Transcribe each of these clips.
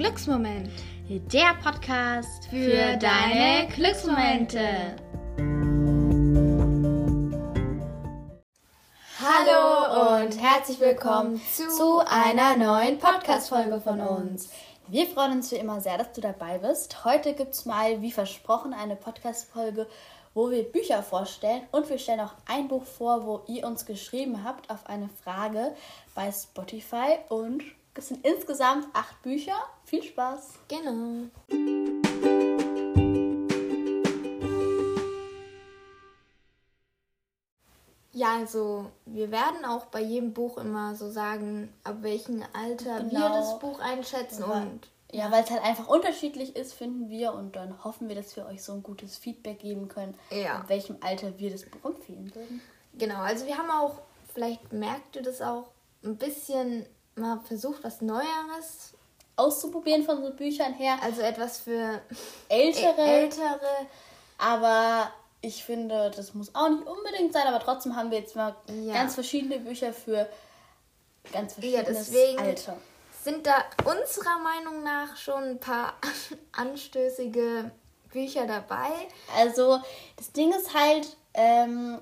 Glücksmoment. Der Podcast für, für deine Glücksmomente. Hallo und herzlich willkommen zu, zu einer neuen Podcast-Folge von uns. Wir freuen uns wie immer sehr, dass du dabei bist. Heute gibt es mal, wie versprochen, eine Podcast-Folge, wo wir Bücher vorstellen und wir stellen auch ein Buch vor, wo ihr uns geschrieben habt auf eine Frage bei Spotify und es sind insgesamt acht Bücher. Viel Spaß! Genau. Ja, also wir werden auch bei jedem Buch immer so sagen, ab welchem Alter genau. wir das Buch einschätzen ja. und ja, weil es halt einfach unterschiedlich ist, finden wir und dann hoffen wir, dass wir euch so ein gutes Feedback geben können, ja. in welchem Alter wir das Buch empfehlen würden. Genau, also wir haben auch, vielleicht merkt ihr das auch, ein bisschen mal versucht, was Neueres auszuprobieren von so Büchern her. Also etwas für ältere. ältere. Aber ich finde, das muss auch nicht unbedingt sein, aber trotzdem haben wir jetzt mal ja. ganz verschiedene Bücher für ganz verschiedenes ja, Alter. Sind da unserer Meinung nach schon ein paar anstößige Bücher dabei? Also, das Ding ist halt, ähm,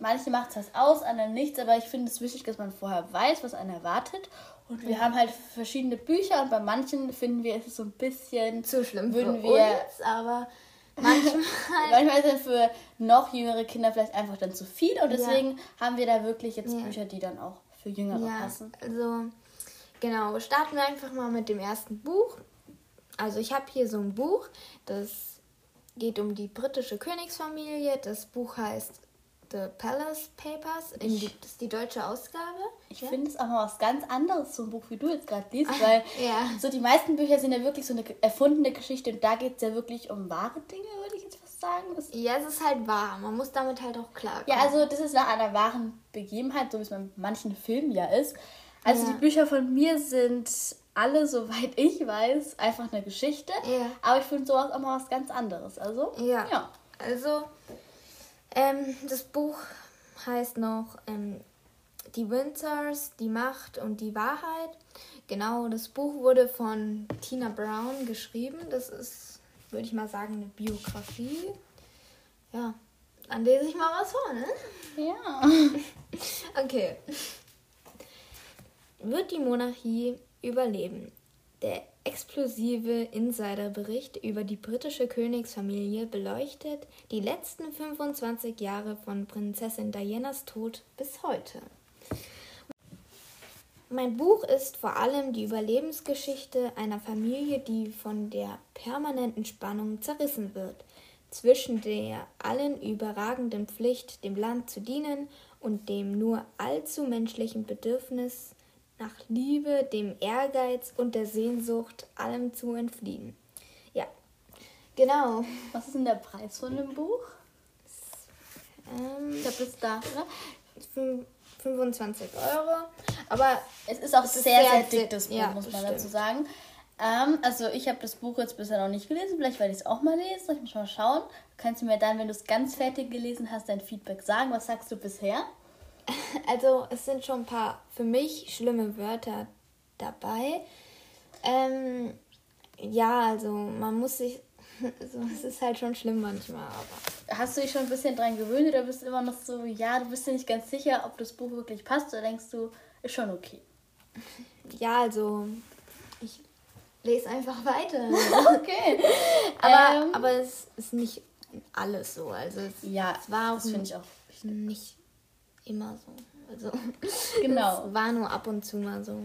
manche macht es aus, andere nichts, aber ich finde es wichtig, dass man vorher weiß, was einen erwartet. Und wir ja. haben halt verschiedene Bücher und bei manchen finden wir, es so ein bisschen zu schlimm würden für wir, uns, aber manchmal, manchmal ist es für noch jüngere Kinder vielleicht einfach dann zu viel und deswegen ja. haben wir da wirklich jetzt ja. Bücher, die dann auch für Jüngere passen. Also genau, starten wir einfach mal mit dem ersten Buch. Also ich habe hier so ein Buch, das geht um die britische Königsfamilie. Das Buch heißt The Palace Papers. Die, das ist die deutsche Ausgabe. Ich ja? finde es auch mal was ganz anderes, so ein Buch, wie du jetzt gerade liest, weil ja. so die meisten Bücher sind ja wirklich so eine erfundene Geschichte und da geht es ja wirklich um wahre Dinge, würde ich jetzt fast sagen. Das ja, es ist halt wahr. Man muss damit halt auch klar. Ja, also das ist nach einer wahren Begebenheit, so wie es bei manchen Filmen ja ist. Also ja. die Bücher von mir sind alle, soweit ich weiß, einfach eine Geschichte. Ja. Aber ich finde sowas auch mal was ganz anderes. Also, ja. ja. Also, ähm, das Buch heißt noch ähm, Die Windsors, die Macht und die Wahrheit. Genau, das Buch wurde von Tina Brown geschrieben. Das ist, würde ich mal sagen, eine Biografie. Ja, dann lese ich mal was vor, ne? Ja. okay. Wird die Monarchie überleben? Der explosive Insiderbericht über die britische Königsfamilie beleuchtet die letzten 25 Jahre von Prinzessin Dianas Tod bis heute. Mein Buch ist vor allem die Überlebensgeschichte einer Familie, die von der permanenten Spannung zerrissen wird, zwischen der allen überragenden Pflicht, dem Land zu dienen, und dem nur allzu menschlichen Bedürfnis nach Liebe, dem Ehrgeiz und der Sehnsucht, allem zu entfliehen. Ja, genau. Was ist denn der Preis von dem Buch? Ähm, ich habe es da, oder? 25 Euro. Aber es ist auch sehr, sehr, sehr dick, das Buch, ja, muss man stimmt. dazu sagen. Ähm, also ich habe das Buch jetzt bisher noch nicht gelesen. Vielleicht werde ich es auch mal lesen. Ich muss mal schauen. Kannst du mir dann, wenn du es ganz fertig gelesen hast, dein Feedback sagen? Was sagst du bisher? Also es sind schon ein paar für mich schlimme Wörter dabei. Ähm, ja, also man muss sich, also es ist halt schon schlimm manchmal. Aber Hast du dich schon ein bisschen dran gewöhnt oder bist du immer noch so, ja, du bist dir nicht ganz sicher, ob das Buch wirklich passt oder denkst du, ist schon okay? Ja, also ich lese einfach weiter. okay. aber, ähm, aber es ist nicht alles so. Also es, ja, es war das finde ich auch nicht immer so. Also genau. Es war nur ab und zu mal so.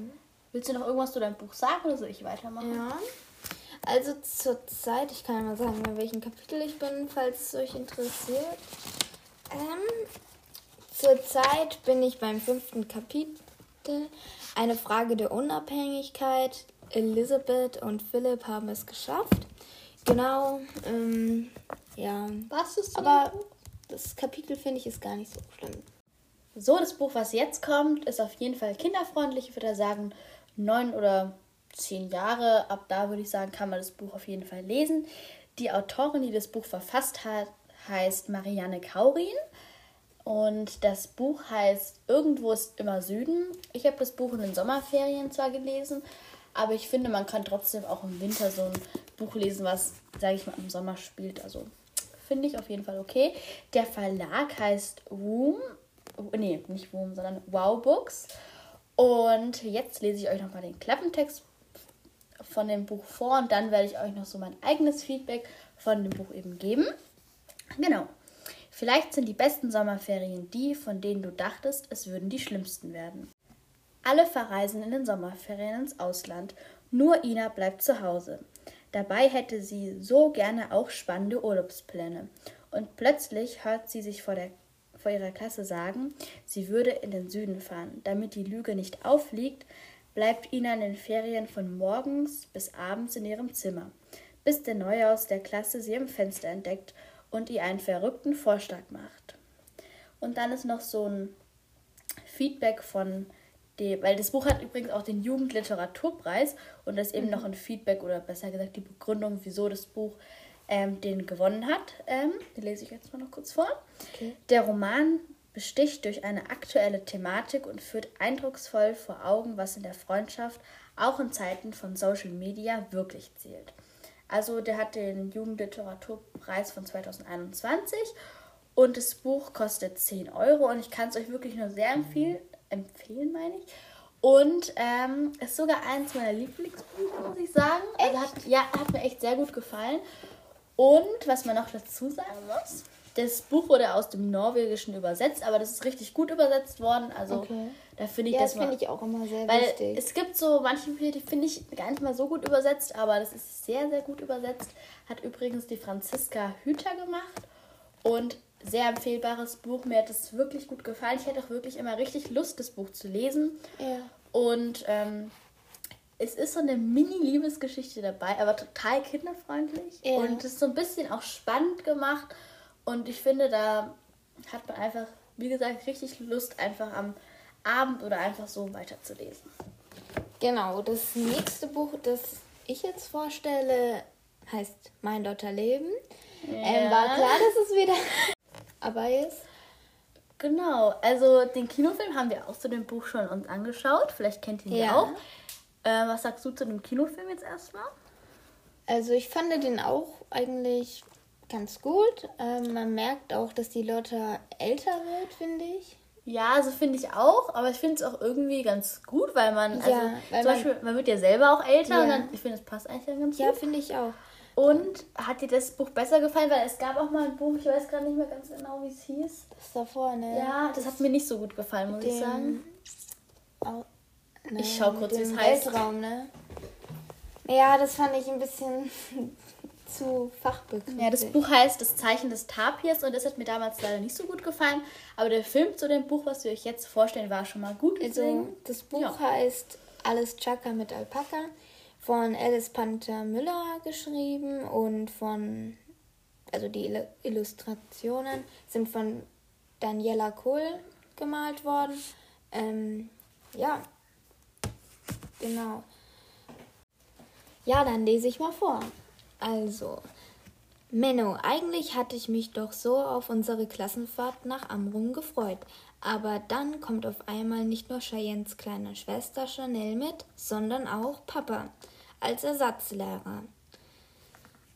Willst du noch irgendwas zu deinem Buch sagen oder soll ich weitermachen? Ja. Also zur Zeit, ich kann mal sagen, in welchem Kapitel ich bin, falls es euch interessiert. Ähm, Zurzeit bin ich beim fünften Kapitel. Eine Frage der Unabhängigkeit. Elizabeth und Philipp haben es geschafft. Genau. Ähm, ja. Was ist Aber das Kapitel finde ich ist gar nicht so schlimm. So, das Buch, was jetzt kommt, ist auf jeden Fall kinderfreundlich. Ich würde sagen, neun oder zehn Jahre. Ab da würde ich sagen, kann man das Buch auf jeden Fall lesen. Die Autorin, die das Buch verfasst hat, heißt Marianne Kaurin. Und das Buch heißt Irgendwo ist immer Süden. Ich habe das Buch in den Sommerferien zwar gelesen, Aber ich finde, man kann trotzdem auch im Winter so ein Buch lesen, was, sage ich mal, im Sommer spielt. Also finde ich auf jeden Fall okay. Der Verlag heißt Woom. Nee, nicht Woom, sondern Wow Books. Und jetzt lese ich euch nochmal den Klappentext von dem Buch vor und dann werde ich euch noch so mein eigenes Feedback von dem Buch eben geben. Genau. Vielleicht sind die besten Sommerferien die, von denen du dachtest, es würden die schlimmsten werden. Alle verreisen in den Sommerferien ins Ausland, nur Ina bleibt zu Hause. Dabei hätte sie so gerne auch spannende Urlaubspläne. Und plötzlich hört sie sich vor, der, vor ihrer Klasse sagen, sie würde in den Süden fahren. Damit die Lüge nicht aufliegt, bleibt Ina in den Ferien von morgens bis abends in ihrem Zimmer, bis der Neue aus der Klasse sie im Fenster entdeckt und ihr einen verrückten Vorschlag macht. Und dann ist noch so ein Feedback von dem, weil das Buch hat übrigens auch den Jugendliteraturpreis und das ist eben mhm. noch ein Feedback oder besser gesagt die Begründung, wieso das Buch ähm, den gewonnen hat. Ähm, den lese ich jetzt mal noch kurz vor. Okay. Der Roman besticht durch eine aktuelle Thematik und führt eindrucksvoll vor Augen, was in der Freundschaft auch in Zeiten von Social Media wirklich zählt. Also der hat den Jugendliteraturpreis von 2021 und das Buch kostet 10 Euro und ich kann es euch wirklich nur sehr empfehlen, empfehlen meine ich. Und ähm, ist sogar eins meiner Lieblingsbücher, muss ich sagen. Also hat, ja, hat mir echt sehr gut gefallen. Und was man noch dazu sagen muss, das Buch wurde aus dem Norwegischen übersetzt, aber das ist richtig gut übersetzt worden. Also okay. da finde ich ja, das, das finde ich auch immer sehr weil wichtig. Es gibt so manche Bücher, die finde ich gar nicht mal so gut übersetzt, aber das ist sehr, sehr gut übersetzt. Hat übrigens die Franziska Hüter gemacht und sehr empfehlbares Buch. Mir hat es wirklich gut gefallen. Ich hätte auch wirklich immer richtig Lust, das Buch zu lesen. Ja. Und ähm, es ist so eine Mini-Liebesgeschichte dabei, aber total kinderfreundlich. Ja. Und es ist so ein bisschen auch spannend gemacht. Und ich finde, da hat man einfach, wie gesagt, richtig Lust, einfach am Abend oder einfach so weiterzulesen. Genau, das nächste Buch, das ich jetzt vorstelle, heißt Mein Lotterleben. Ja. Ähm, war klar, dass es wieder dabei ist. Genau, also den Kinofilm haben wir auch zu dem Buch schon uns angeschaut. Vielleicht kennt ihr ihn ja auch. Äh, was sagst du zu dem Kinofilm jetzt erstmal? Also ich fand den auch eigentlich ganz gut. Ähm, man merkt auch, dass die Lotte älter wird, finde ich. Ja, also finde ich auch, aber ich finde es auch irgendwie ganz gut, weil man, also ja, weil zum man, Beispiel, man wird ja selber auch älter ja. und dann, ich finde, das passt eigentlich dann ganz ja, gut. Ja, finde ich auch. Und hat dir das Buch besser gefallen? Weil es gab auch mal ein Buch, ich weiß gar nicht mehr ganz genau, wie es hieß. Das davor, ne? Ja, das, das hat mir nicht so gut gefallen, muss ich sagen. Ne, ich schau kurz, wie es heißt. Weltraum, ne? Ja, das fand ich ein bisschen zu fachbegrifflich. Ja, das Buch heißt Das Zeichen des Tapirs und das hat mir damals leider nicht so gut gefallen. Aber der Film zu dem Buch, was wir euch jetzt vorstellen, war schon mal gut. Also, das Buch ja. heißt Alles Chaka mit Alpaka von Alice Panther Müller geschrieben und von, also die Illustrationen sind von Daniela Kohl gemalt worden. Ähm, ja, genau. Ja, dann lese ich mal vor. Also, Menno, eigentlich hatte ich mich doch so auf unsere Klassenfahrt nach Amrum gefreut. Aber dann kommt auf einmal nicht nur Cheyennes kleine Schwester Chanel mit, sondern auch Papa als Ersatzlehrer.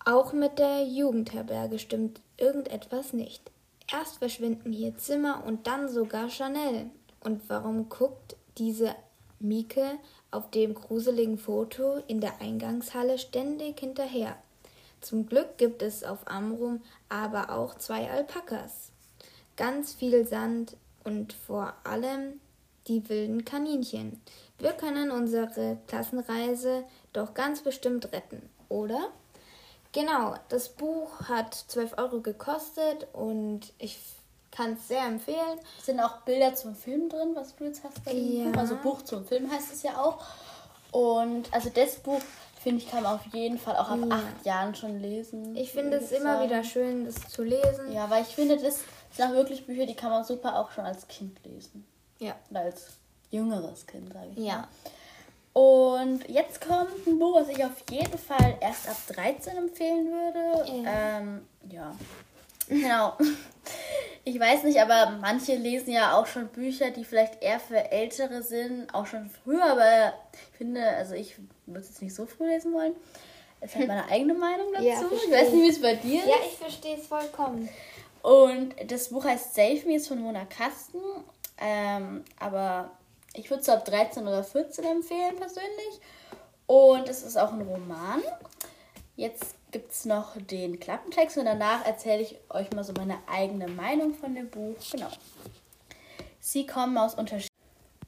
Auch mit der Jugendherberge stimmt irgendetwas nicht. Erst verschwinden hier Zimmer und dann sogar Chanel. Und warum guckt diese Mieke auf dem gruseligen Foto in der Eingangshalle ständig hinterher? Zum Glück gibt es auf Amrum aber auch zwei Alpakas, ganz viel Sand und vor allem die wilden Kaninchen. Wir können unsere Klassenreise doch ganz bestimmt retten, oder? Genau, das Buch hat 12 Euro gekostet und ich kann es sehr empfehlen. Es sind auch Bilder zum Film drin, was du jetzt hast ja. Buch. Also Buch zum Film heißt es ja auch. Und also das Buch, finde ich, kann man auf jeden Fall auch ab ja. acht Jahren schon lesen. Ich finde es immer sagen. wieder schön, das zu lesen. Ja, weil ich finde, das sind auch wirklich Bücher, die kann man super auch schon als Kind lesen. Ja. Oder als jüngeres Kind, sage ich. Ja. Mal. Und jetzt kommt ein Buch, was ich auf jeden Fall erst ab 13 empfehlen würde. Ja. Ähm, ja. Genau. Ich weiß nicht, aber manche lesen ja auch schon Bücher, die vielleicht eher für Ältere sind, auch schon früher, aber ich finde, also ich würde es jetzt nicht so früh lesen wollen. Es hat meine eigene Meinung dazu. Ja, ich weiß nicht, wie es bei dir ist. Ja, ich verstehe es vollkommen. Und das Buch heißt Save Me, ist von Mona Kasten. Ähm, aber ich würde es ab 13 oder 14 empfehlen persönlich. Und es ist auch ein Roman. Jetzt gibt es noch den Klappentext und danach erzähle ich euch mal so meine eigene Meinung von dem Buch. Genau. Sie kommen aus unterschied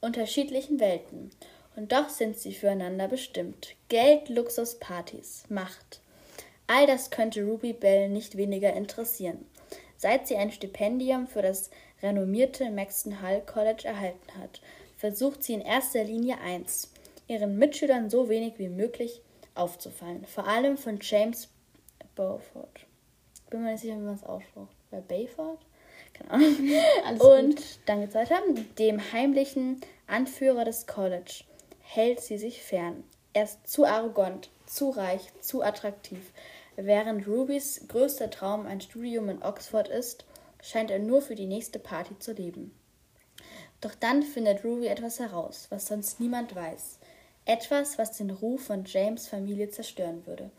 unterschiedlichen Welten und doch sind sie füreinander bestimmt. Geld, Luxus, Partys, Macht. All das könnte Ruby Bell nicht weniger interessieren, seit sie ein Stipendium für das renommierte Maxton Hall College erhalten hat versucht sie in erster Linie eins, ihren Mitschülern so wenig wie möglich aufzufallen. Vor allem von James Beaufort. Bin mir nicht sicher, wie man es ausspricht. Bei Bayford? Keine Ahnung. Und gut. dann geht's weiter. Dem heimlichen Anführer des College hält sie sich fern. Er ist zu arrogant, zu reich, zu attraktiv. Während Rubys größter Traum ein Studium in Oxford ist, scheint er nur für die nächste Party zu leben. Doch dann findet Ruby etwas heraus, was sonst niemand weiß. Etwas, was den Ruf von James Familie zerstören würde,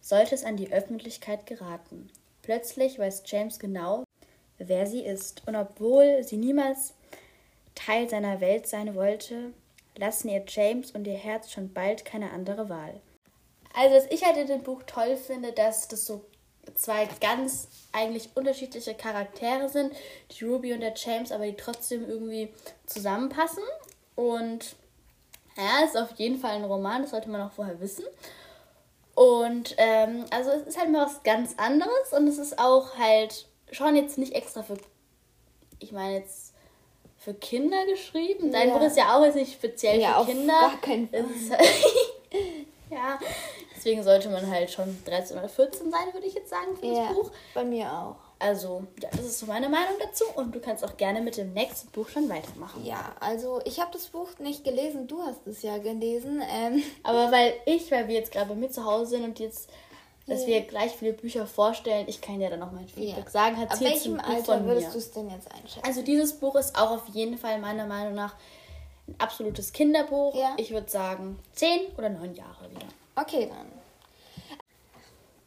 sollte es an die Öffentlichkeit geraten. Plötzlich weiß James genau, wer sie ist, und obwohl sie niemals Teil seiner Welt sein wollte, lassen ihr James und ihr Herz schon bald keine andere Wahl. Also, was ich halt in dem Buch toll finde, dass das so zwei ganz eigentlich unterschiedliche Charaktere sind, die Ruby und der James, aber die trotzdem irgendwie zusammenpassen. Und ja, ist auf jeden Fall ein Roman, das sollte man auch vorher wissen. Und ähm, also es ist halt mal was ganz anderes und es ist auch halt schon jetzt nicht extra für, ich meine jetzt für Kinder geschrieben. Dein ja. Buch ist ja auch jetzt nicht speziell ja, für Kinder. Gar kein Fall. ja, Deswegen sollte man halt schon 13 oder 14 sein, würde ich jetzt sagen, für ja, das Buch. Bei mir auch. Also, ja, das ist so meine Meinung dazu und du kannst auch gerne mit dem nächsten Buch schon weitermachen. Ja, also ich habe das Buch nicht gelesen, du hast es ja gelesen. Ähm. Aber weil ich, weil wir jetzt gerade bei mir zu Hause sind und jetzt, dass yeah. wir gleich viele Bücher vorstellen, ich kann ja dann noch mein Feedback yeah. sagen. Hat Ab welchem Alter würdest du es denn jetzt einschätzen? Also dieses Buch ist auch auf jeden Fall meiner Meinung nach ein absolutes Kinderbuch. Ja. Ich würde sagen 10 oder 9 Jahre wieder. Okay, dann.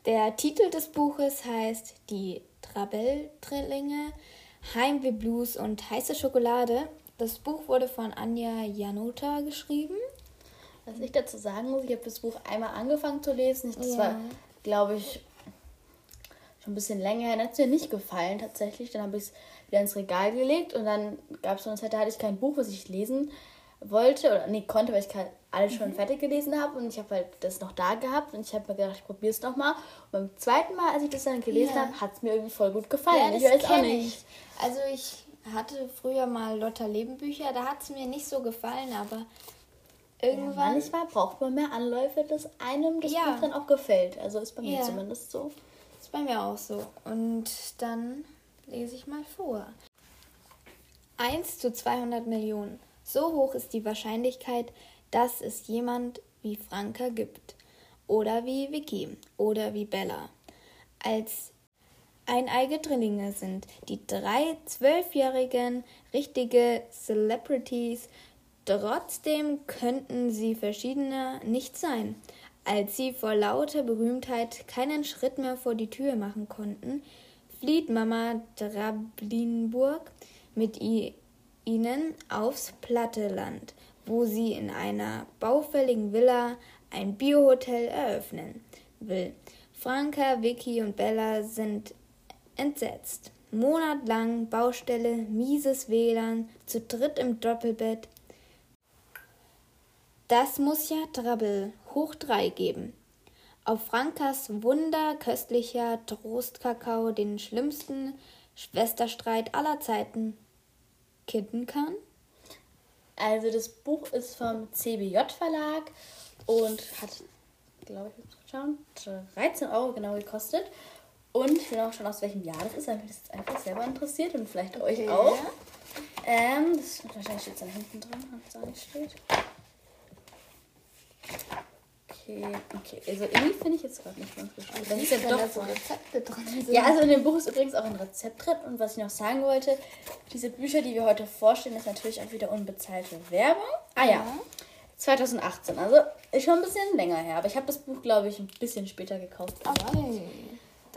Der Titel des Buches heißt Die Trabell-Drillinge, Heimweh Blues und heiße Schokolade. Das Buch wurde von Anja Janota geschrieben. Was ich dazu sagen muss, ich habe das Buch einmal angefangen zu lesen. Das ja. war, glaube ich, schon ein bisschen länger her. Dann hat es mir nicht gefallen tatsächlich. Dann habe ich es wieder ins Regal gelegt und dann gab es so eine Zeit, da hatte ich kein Buch, was ich lesen wollte oder nee, konnte, weil ich halt alles schon mhm. fertig gelesen habe und ich habe halt das noch da gehabt und ich habe mir gedacht, ich probiere es nochmal. Und beim zweiten Mal, als ich das dann gelesen ja. habe, hat es mir irgendwie voll gut gefallen. Ja, ich weiß auch nicht. Ich. Also ich hatte früher mal Lotta Leben Bücher, da hat es mir nicht so gefallen, aber irgendwann. Ja, manchmal braucht man mehr Anläufe, dass einem das ja. Buch dann auch gefällt. Also ist bei mir zumindest so. Ist bei mir auch so. Und dann lese ich mal vor. 1 zu 200 Millionen. So hoch ist die Wahrscheinlichkeit, dass es jemand wie Franka gibt. Oder wie Vicky. Oder wie Bella. Als eineige Drillinge sind die drei zwölfjährigen richtige Celebrities. Trotzdem könnten sie verschiedener nicht sein. Als sie vor lauter Berühmtheit keinen Schritt mehr vor die Tür machen konnten, flieht Mama Drablinburg mit ihr ihnen aufs platte Land, wo sie in einer baufälligen Villa ein Biohotel eröffnen will. Franka, Vicky und Bella sind entsetzt. Monatlang Baustelle, mieses WLAN, zu dritt im Doppelbett. Das muss ja Trouble hoch drei geben. Auf Frankas wunderköstlicher Trostkakao den schlimmsten Schwesterstreit aller Zeiten kitten kann? Also das Buch ist vom CBJ Verlag und hat, glaube ich, jetzt schauen, 13 Euro genau gekostet. Und ich will auch schon aus welchem Jahr das ist, weil mich das jetzt einfach selber interessiert und vielleicht okay. euch auch. Ähm, das wahrscheinlich steht es da hinten drin, wenn es da nicht steht. Okay, okay. Also irgendwie finde ich jetzt gerade nicht ganz geschrieben. Das ist ja doch da so Rezepte drin sind. Ja, also in dem Buch ist übrigens auch ein Rezept drin. Und was ich noch sagen wollte, diese Bücher, die wir heute vorstellen, ist natürlich auch wieder unbezahlte Werbung. Ah ja, 2018. Also ist schon ein bisschen länger her. Aber ich habe das Buch, glaube ich, ein bisschen später gekauft. Okay.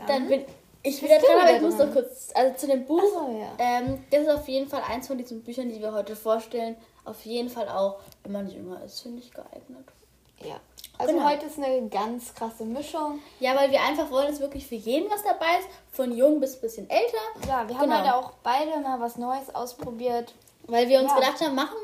Dann bin ich wieder dran, aber ich muss noch kurz, also zu dem Buch, so, ja. ähm, das ist auf jeden Fall eins von diesen Büchern, die wir heute vorstellen. Auf jeden Fall auch, wenn man jünger ist, finde ich geeignet. Ja. Also Genau. heute ist eine ganz krasse Mischung. Ja, weil wir einfach wollen, dass wirklich für jeden was dabei ist, von jung bis bisschen älter. Ja, wir haben Genau. heute auch beide mal was Neues ausprobiert. Weil wir uns Ja. gedacht haben, machen,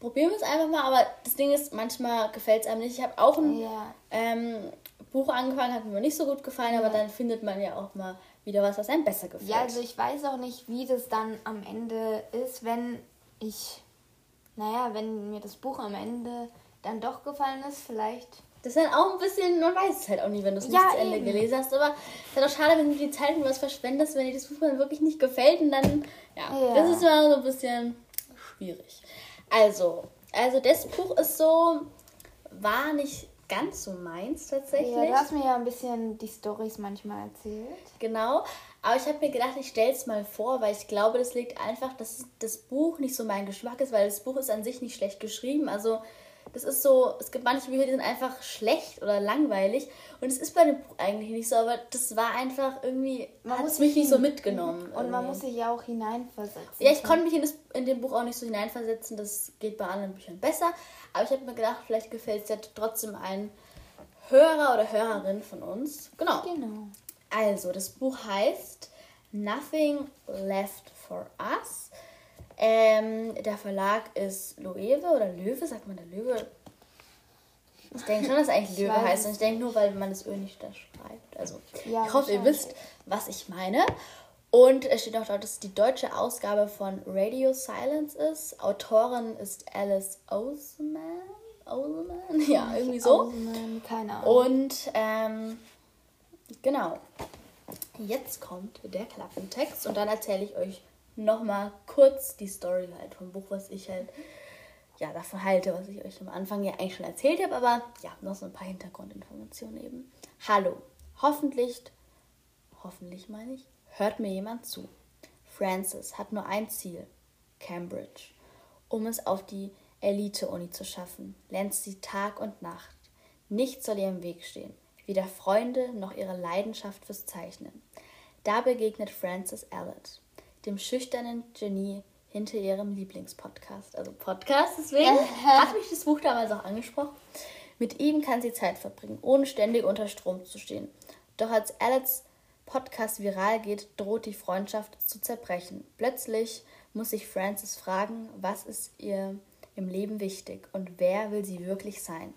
probieren wir es einfach mal. Aber das Ding ist, manchmal gefällt es einem nicht. Ich habe auch ein Ja. ähm, Buch angefangen, hat mir nicht so gut gefallen, aber Ja. dann findet man ja auch mal wieder was, was einem besser gefällt. Ja, also ich weiß auch nicht, wie das dann am Ende ist, wenn ich, naja, wenn mir das Buch am Ende dann doch gefallen ist, vielleicht. Das ist dann auch ein bisschen, man weiß es halt auch nie, wenn du es nicht Ja, zu Ende eben. gelesen hast. Aber es ist halt auch schade, wenn du die Zeit mit was verschwendest, wenn dir das Buch dann wirklich nicht gefällt. Und dann, ja, Ja. das ist immer so ein bisschen schwierig. Also, also das Buch ist so, war nicht ganz so meins tatsächlich. Ja, du hast mir ja ein bisschen die Storys manchmal erzählt. Genau. Aber ich habe mir gedacht, ich stelle es mal vor, weil ich glaube, das liegt einfach, dass das Buch nicht so mein Geschmack ist, weil das Buch ist an sich nicht schlecht geschrieben. Also das ist so, es gibt manche Bücher, die sind einfach schlecht oder langweilig. Und es ist bei dem Buch eigentlich nicht so, aber das war einfach irgendwie, man hat muss es mich nicht so mitgenommen. Und man irgendwie. muss sich ja auch hineinversetzen. Ja, ich konnte mich in, das, in dem Buch auch nicht so hineinversetzen. Das geht bei anderen Büchern besser. Aber ich habe mir gedacht, vielleicht gefällt es ja trotzdem ein Hörer oder Hörerin von uns. Genau. Genau. Also, das Buch heißt Nothing Left for Us. Ähm, der Verlag ist Loewe oder Löwe, sagt man der Löwe? Ich denke schon, dass es eigentlich Ich Löwe heißt. Und ich denke nur, weil man das Ö nicht da schreibt. Also, Ja, ich hoffe, ihr wisst, was ich meine. Und es steht auch dort, dass es die deutsche Ausgabe von Radio Silence ist. Autorin ist Alice Oseman. Oseman? Ja, irgendwie so. Außen, keine Ahnung. Und ähm, genau. Jetzt kommt der Klappentext und dann erzähle ich euch nochmal kurz die Story halt vom Buch, was ich halt ja davon halte, was ich euch am Anfang ja eigentlich schon erzählt habe, aber ja, noch so ein paar Hintergrundinformationen eben. Hallo. Hoffentlich, hoffentlich meine ich, hört mir jemand zu. Frances hat nur ein Ziel, Cambridge. Um es auf die Elite-Uni zu schaffen, lernt sie Tag und Nacht. Nichts soll ihr im Weg stehen, weder Freunde noch ihre Leidenschaft fürs Zeichnen. Da begegnet Frances Allett, dem schüchternen Genie hinter ihrem Lieblingspodcast. Also Podcast, deswegen hat mich das Buch damals auch angesprochen. Mit ihm kann sie Zeit verbringen, ohne ständig unter Strom zu stehen. Doch als Alletts Podcast viral geht, droht die Freundschaft zu zerbrechen. Plötzlich muss sich Frances fragen, was ist ihr im Leben wichtig und wer will sie wirklich sein.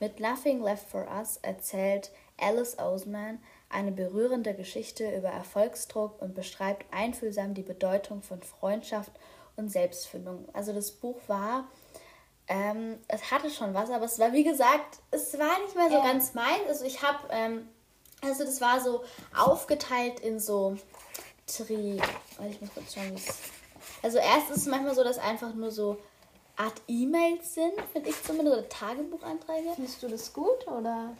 Mit Nothing Left for Us erzählt Alice Oseman eine berührende Geschichte über Erfolgsdruck und beschreibt einfühlsam die Bedeutung von Freundschaft und Selbstfindung. Also das Buch war, ähm, es hatte schon was, aber es war wie gesagt, es war nicht mehr so Ja. ganz meins. Also ich habe, ähm, also das war so aufgeteilt in so Tri, ich muss kurz schauen, wie es also erst ist es manchmal so, dass einfach nur so Art E-Mails sind, finde ich zumindest, oder Tagebucheinträge. Findest du das gut oder?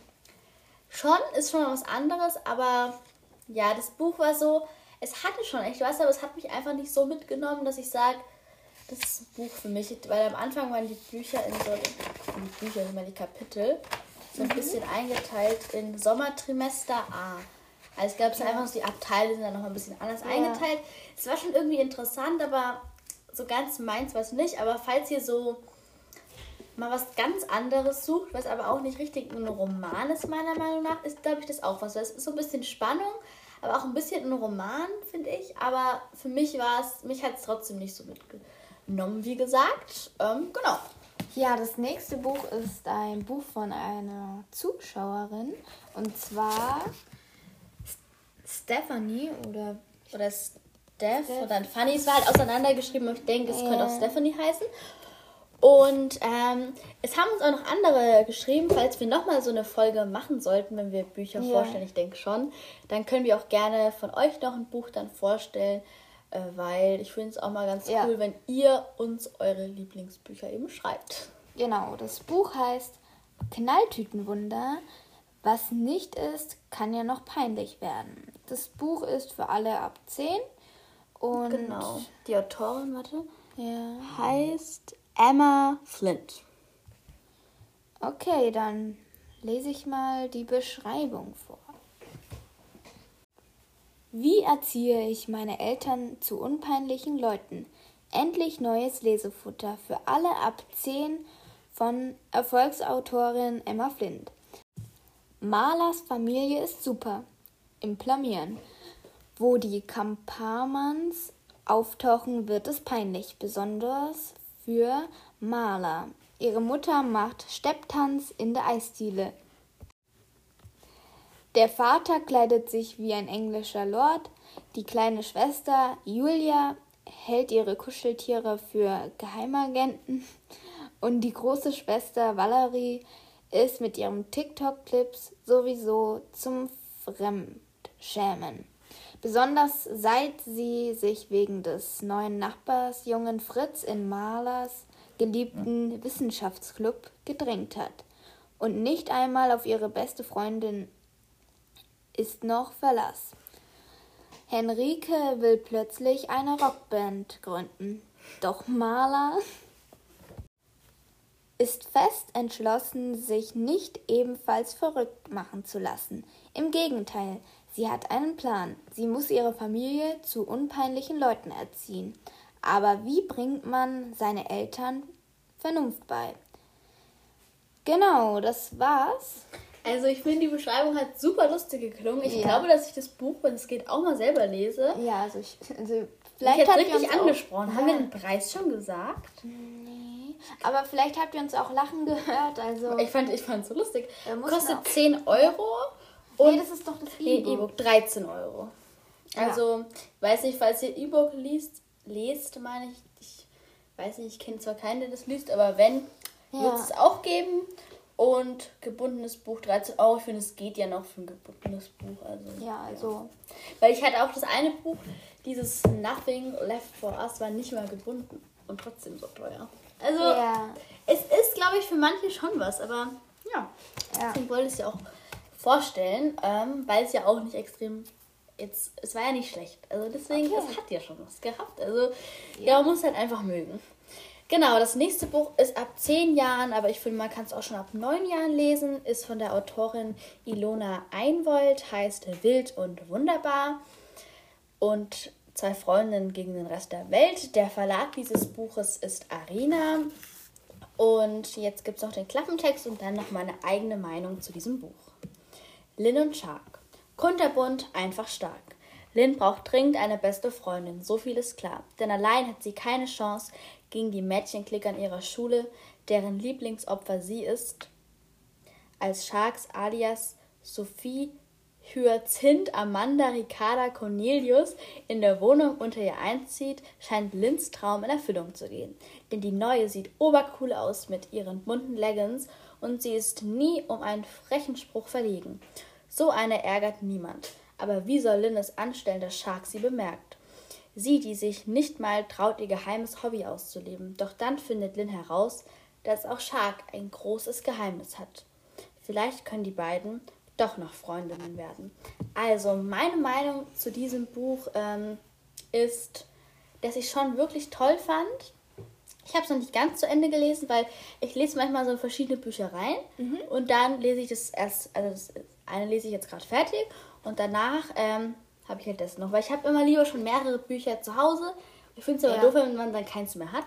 Schon, ist schon was anderes, aber ja, das Buch war so, es hatte schon echt was, aber es hat mich einfach nicht so mitgenommen, dass ich sage, das ist ein Buch für mich, weil am Anfang waren die Bücher in so, die Bücher, meine die Kapitel, so ein bisschen eingeteilt in Sommertrimester A. Also es gab es einfach so die Abteile sind dann noch ein bisschen anders eingeteilt. Es war schon irgendwie interessant, aber so ganz meins war es nicht. Aber falls ihr so mal was ganz anderes sucht, was aber auch nicht richtig ein Roman ist, meiner Meinung nach, ist, glaube ich, das auch was. Es ist so ein bisschen Spannung, aber auch ein bisschen ein Roman, finde ich. Aber für mich war es, mich hat es trotzdem nicht so mitgenommen, wie gesagt. Ähm, genau. Ja, das nächste Buch ist ein Buch von einer Zuschauerin. Und zwar Stephanie oder Oder Steph oder dann Funny. Es war halt auseinandergeschrieben und ich denke, es könnte auch Stephanie heißen. Und ähm, es haben uns auch noch andere geschrieben, falls wir nochmal so eine Folge machen sollten, wenn wir Bücher Ja. vorstellen, ich denke schon. Dann können wir auch gerne von euch noch ein Buch dann vorstellen, äh, weil ich finde es auch mal ganz Ja. cool, wenn ihr uns eure Lieblingsbücher eben schreibt. Genau, das Buch heißt Knalltütenwunder. Was nicht ist, kann ja noch peinlich werden. Das Buch ist für alle ab 10 und genau. Die Autorin, warte, ja. heißt Emma Flint. Okay, dann lese ich mal die Beschreibung vor. Wie erziehe ich meine Eltern zu unpeinlichen Leuten? Endlich neues Lesefutter für alle ab 10 von Erfolgsautorin Emma Flint. Malers Familie ist super. Im Plamieren. Wo die Kamparmans auftauchen, wird es peinlich, besonders für Maler. Ihre Mutter macht Stepptanz in der Eisdiele. Der Vater kleidet sich wie ein englischer Lord. Die kleine Schwester Julia hält ihre Kuscheltiere für Geheimagenten. Und die große Schwester Valerie ist mit ihren TikTok-Clips sowieso zum Fremdschämen. Besonders seit sie sich wegen des neuen Nachbarsjungen Fritz in Malers geliebten Wissenschaftsclub gedrängt hat. Und nicht einmal auf ihre beste Freundin ist noch Verlass. Henrike will plötzlich eine Rockband gründen. Doch Maler ist fest entschlossen, sich nicht ebenfalls verrückt machen zu lassen. Im Gegenteil, sie hat einen Plan. Sie muss ihre Familie zu unpeinlichen Leuten erziehen. Aber wie bringt man seine Eltern Vernunft bei? Genau, das war's. Also ich finde, die Beschreibung hat super lustig geklungen. Ich ja. glaube, dass ich das Buch, wenn es geht, auch mal selber lese. Ja, also ich... Also vielleicht ich hätte richtig angesprochen. Auch, Haben wir den Preis schon gesagt? Nee. Aber vielleicht habt ihr uns auch lachen gehört. Also ich fand es ich so lustig. Kostet 10 Euro. Und nee, das ist doch das E-Book. 13 Euro. Also, ja. weiß nicht, falls ihr E-Book liest, lest, meine ich, ich weiß nicht, ich kenne zwar keinen, der das liest, aber wenn, ja. wird es auch geben. Und gebundenes Buch 13 Euro. Ich finde, es geht ja noch für ein gebundenes Buch. Also, ja, also. Ja. Weil ich hatte auch das eine Buch, dieses Nothing Left for Us, war nicht mal gebunden und trotzdem so teuer. Also, ja. es ist, glaube ich, für manche schon was, aber ja. ja. Deswegen wollte ich es ja auch vorstellen, ähm, weil es ja auch nicht extrem. Jetzt, es war ja nicht schlecht. Also deswegen, okay. es hat ja schon was gehabt. Also, ja, man muss halt einfach mögen. Genau, das nächste Buch ist ab zehn Jahren, aber ich finde, man kann es auch schon ab neun Jahren lesen, ist von der Autorin Ilona Einwold, heißt Wild und Wunderbar und zwei Freundinnen gegen den Rest der Welt. Der Verlag dieses Buches ist Arena. Und jetzt gibt es noch den Klappentext und dann noch meine eigene Meinung zu diesem Buch. Lynn und Shark. Kunterbunt, einfach stark. Lynn braucht dringend eine beste Freundin, so viel ist klar. Denn allein hat sie keine Chance gegen die Mädchenklicker an ihrer Schule, deren Lieblingsopfer sie ist. Als Sharks alias Sophie Hyacinth Amanda Ricarda Cornelius in der Wohnung unter ihr einzieht, scheint Lynns Traum in Erfüllung zu gehen. Denn die neue sieht obercool aus mit ihren bunten Leggings und sie ist nie um einen frechen Spruch verlegen. So eine ärgert niemand. Aber wie soll Lynn es anstellen, dass Shark sie bemerkt? Sie, die sich nicht mal traut, ihr geheimes Hobby auszuleben. Doch dann findet Lynn heraus, dass auch Shark ein großes Geheimnis hat. Vielleicht können die beiden doch noch Freundinnen werden. Also, meine Meinung zu diesem Buch ähm, ist, dass ich schon wirklich toll fand. Ich habe es noch nicht ganz zu Ende gelesen, weil ich lese manchmal so verschiedene Büchereien mhm. und dann lese ich das erst, also das eine lese ich jetzt gerade fertig und danach ähm, habe ich halt das noch. Weil ich habe immer lieber schon mehrere Bücher zu Hause. Ich finde es aber ja. doof, wenn man dann keins mehr hat.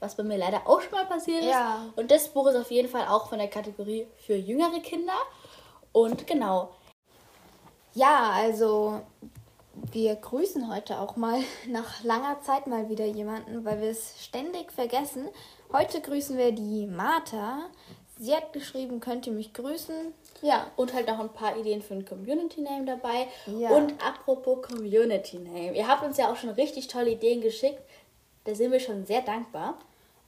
Was bei mir leider auch schon mal passiert ist. Ja. Und das Buch ist auf jeden Fall auch von der Kategorie für jüngere Kinder. Und genau. Ja, also wir grüßen heute auch mal nach langer Zeit mal wieder jemanden, weil wir es ständig vergessen. Heute grüßen wir die Martha. Sie hat geschrieben, könnt ihr mich grüßen. Ja, und halt noch ein paar Ideen für ein Community Name dabei. Ja. Und apropos Community Name, ihr habt uns ja auch schon richtig tolle Ideen geschickt. Da sind wir schon sehr dankbar.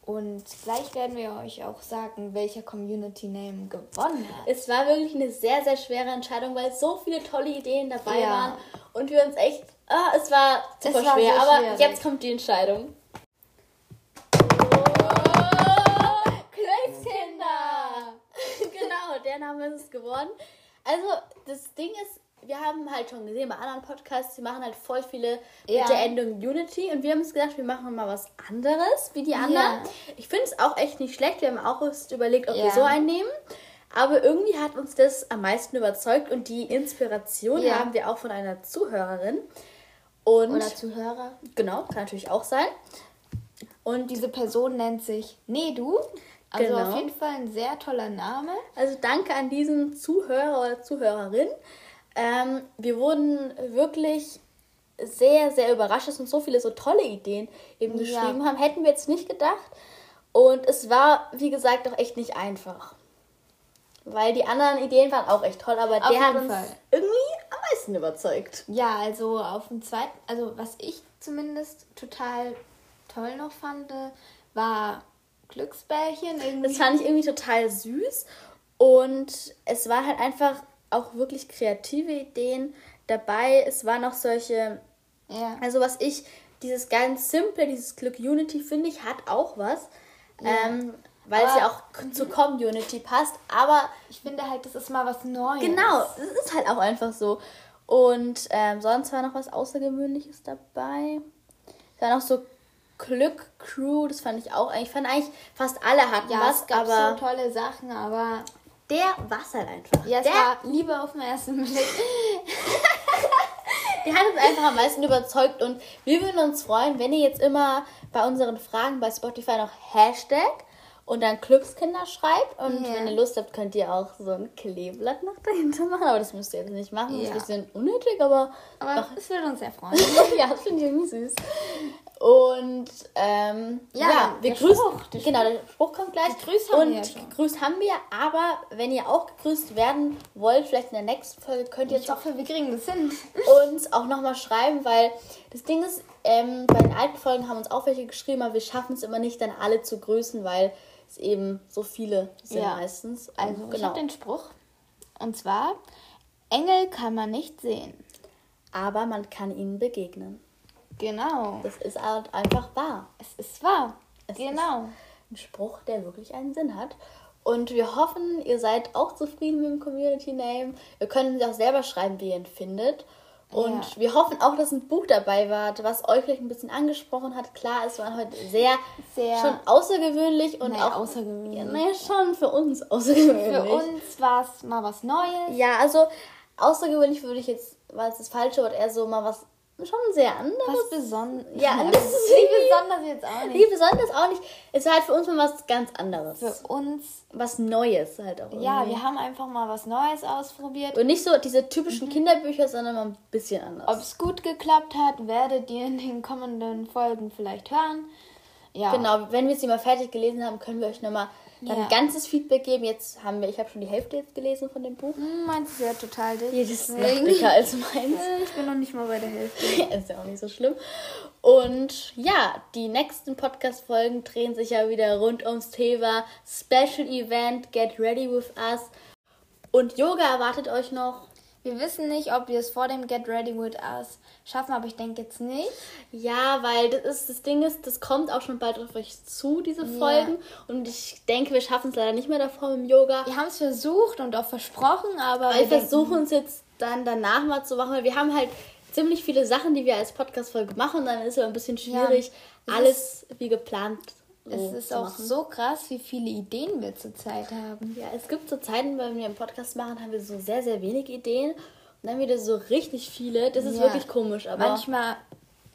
Und gleich werden wir euch auch sagen, welcher Community Name gewonnen hat. Es war wirklich eine sehr, sehr schwere Entscheidung, weil so viele tolle Ideen dabei ja. waren. Und wir uns echt. Ah, es war super es war schwer. Aber schwierig. jetzt kommt die Entscheidung. der Name ist es geworden. Also, das Ding ist, wir haben halt schon gesehen bei anderen Podcasts, die machen halt voll viele Ja. mit der Endung Unity und wir haben uns gedacht, wir machen mal was anderes wie die anderen. Ja. Ich finde es auch echt nicht schlecht. Wir haben auch erst überlegt, ob wir Ja. so einen nehmen. Aber irgendwie hat uns das am meisten überzeugt und die Inspiration haben wir auch von einer Zuhörerin. Und Oder Zuhörer. genau, kann natürlich auch sein. Und diese Person nennt sich Nedu. Also Genau. auf jeden Fall ein sehr toller Name. Also danke an diesen Zuhörer oder Zuhörerin. Ähm, wir wurden wirklich sehr, sehr überrascht, dass uns so viele so tolle Ideen eben Ja. geschrieben haben. Hätten wir jetzt nicht gedacht. Und es war, wie gesagt, auch echt nicht einfach. Weil die anderen Ideen waren auch echt toll, aber Auf der hat uns Fall. irgendwie am meisten überzeugt. Ja, also auf dem zweiten, also was ich zumindest total toll noch fand, war Glücksbärchen. Irgendwie. Das fand ich irgendwie total süß. Und es waren halt einfach auch wirklich kreative Ideen dabei. Es waren auch solche ja. Also was ich, dieses ganz simple, dieses Glück Unity, finde ich, hat auch was. Ähm, weil es ja auch zur Community passt. Aber Ich finde halt, das ist mal was Neues. genau, es ist halt auch einfach so. Und ähm, sonst war noch was Außergewöhnliches dabei. Es war noch so Glück Crew, das fand ich auch eigentlich. Ich fand eigentlich, fast alle hatten Ja, was, es gab aber so tolle Sachen, aber der war halt einfach. ja, es der, war Liebe auf den ersten Blick. Der hat uns einfach am meisten überzeugt und wir würden uns freuen, wenn ihr jetzt immer bei unseren Fragen bei Spotify noch Hashtag und dann Glückskinder schreibt. Und Ja. wenn ihr Lust habt, könnt ihr auch so ein Kleeblatt noch dahinter machen. Aber das müsst ihr jetzt nicht machen. Das Ja. ist ein bisschen unnötig, aber, Aber es würde uns sehr freuen. ja, das finde ich irgendwie süß. Und ähm, ja, Ja, wir der grüßen. Spruch, der genau, der Spruch kommt gleich. Gegrüßt haben und wir ja gegrüßt haben wir, aber wenn ihr auch gegrüßt werden wollt, vielleicht in der nächsten Folge, könnt ihr Ich hoffe, wir kriegen das hin. uns auch nochmal schreiben, weil das Ding ist, ähm, bei den alten Folgen haben uns auch welche geschrieben, aber wir schaffen es immer nicht, dann alle zu grüßen, weil es eben so viele sind Ja. meistens. Und Also, ich genau. habe den Spruch. Und zwar: Engel kann man nicht sehen. aber man kann ihnen begegnen. Genau. Das ist halt einfach wahr. Es ist wahr. Es genau. Ein Spruch, der wirklich einen Sinn hat. Und wir hoffen, ihr seid auch zufrieden mit dem Community Name. Ihr könnt uns auch selber schreiben, wie ihr ihn findet. Und Ja. wir hoffen auch, dass ein Buch dabei war, was euch vielleicht ein bisschen angesprochen hat. Klar, es war heute sehr, Sehr- schon außergewöhnlich und Naja, auch außergewöhnlich. Ja, naja, schon für uns außergewöhnlich. Für uns war es mal was Neues. Ja, also außergewöhnlich würde ich jetzt, war es das falsche Wort, eher so mal was schon sehr anderes. Was Besonderes. Ja, das ist wie irgendwie- besonders jetzt auch nicht. besonders auch nicht. Es war halt für uns mal was ganz anderes. Für uns, was Neues halt auch. ja, irgendwie. wir haben einfach mal was Neues ausprobiert. Und nicht so diese typischen Kinderbücher, sondern mal ein bisschen anders. Ob es gut geklappt hat, werdet ihr in den kommenden Folgen vielleicht hören. Ja, Genau, wenn wir sie mal fertig gelesen haben, können wir euch nochmal dann Ja. ein ganzes Feedback geben. Jetzt haben wir, ich habe schon die Hälfte jetzt gelesen von dem Buch. Hm, Meins ist ja total dick. Jedes ist noch dicker als meins. Äh, Ich bin noch nicht mal bei der Hälfte. ist ja auch nicht so schlimm. Und ja, die nächsten Podcast-Folgen drehen sich ja wieder rund ums Thema Special Event, Get Ready with Us. Und Yoga erwartet euch noch. Wir wissen nicht, ob wir es vor dem Get Ready With Us schaffen, aber ich denke jetzt nicht. Ja, weil das, ist, das Ding ist, das kommt auch schon bald auf euch zu, diese Folgen. Und ich denke, wir schaffen es leider nicht mehr davor mit dem Yoga. Wir haben es versucht und auch versprochen, aber wir wir denken- versuchen es jetzt dann danach mal zu machen, weil wir haben halt ziemlich viele Sachen, die wir als Podcast-Folge machen. Dann ist es ein bisschen schwierig, es alles wie geplant so es ist auch machen. so krass, wie viele Ideen wir zurzeit haben. Ja, es gibt so Zeiten, wenn wir einen Podcast machen, haben wir so sehr, sehr wenig Ideen. Und dann wieder so richtig viele. Das ist Ja. wirklich komisch, aber. Manchmal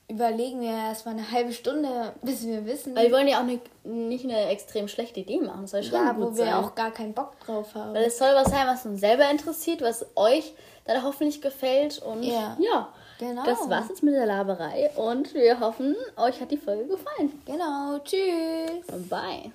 überlegen wir erst mal eine halbe Stunde, bis wir wissen, weil wir wollen ja auch nicht, nicht eine extrem schlechte Idee machen. Das soll schon ja, gut wo wir sein. auch gar keinen Bock drauf haben. Weil es soll was sein, was uns selber interessiert, was euch dann hoffentlich gefällt. Und Ja. ja, Genau. das war's jetzt mit der Laberei. Und wir hoffen, euch hat die Folge gefallen. Genau, tschüss. Bye.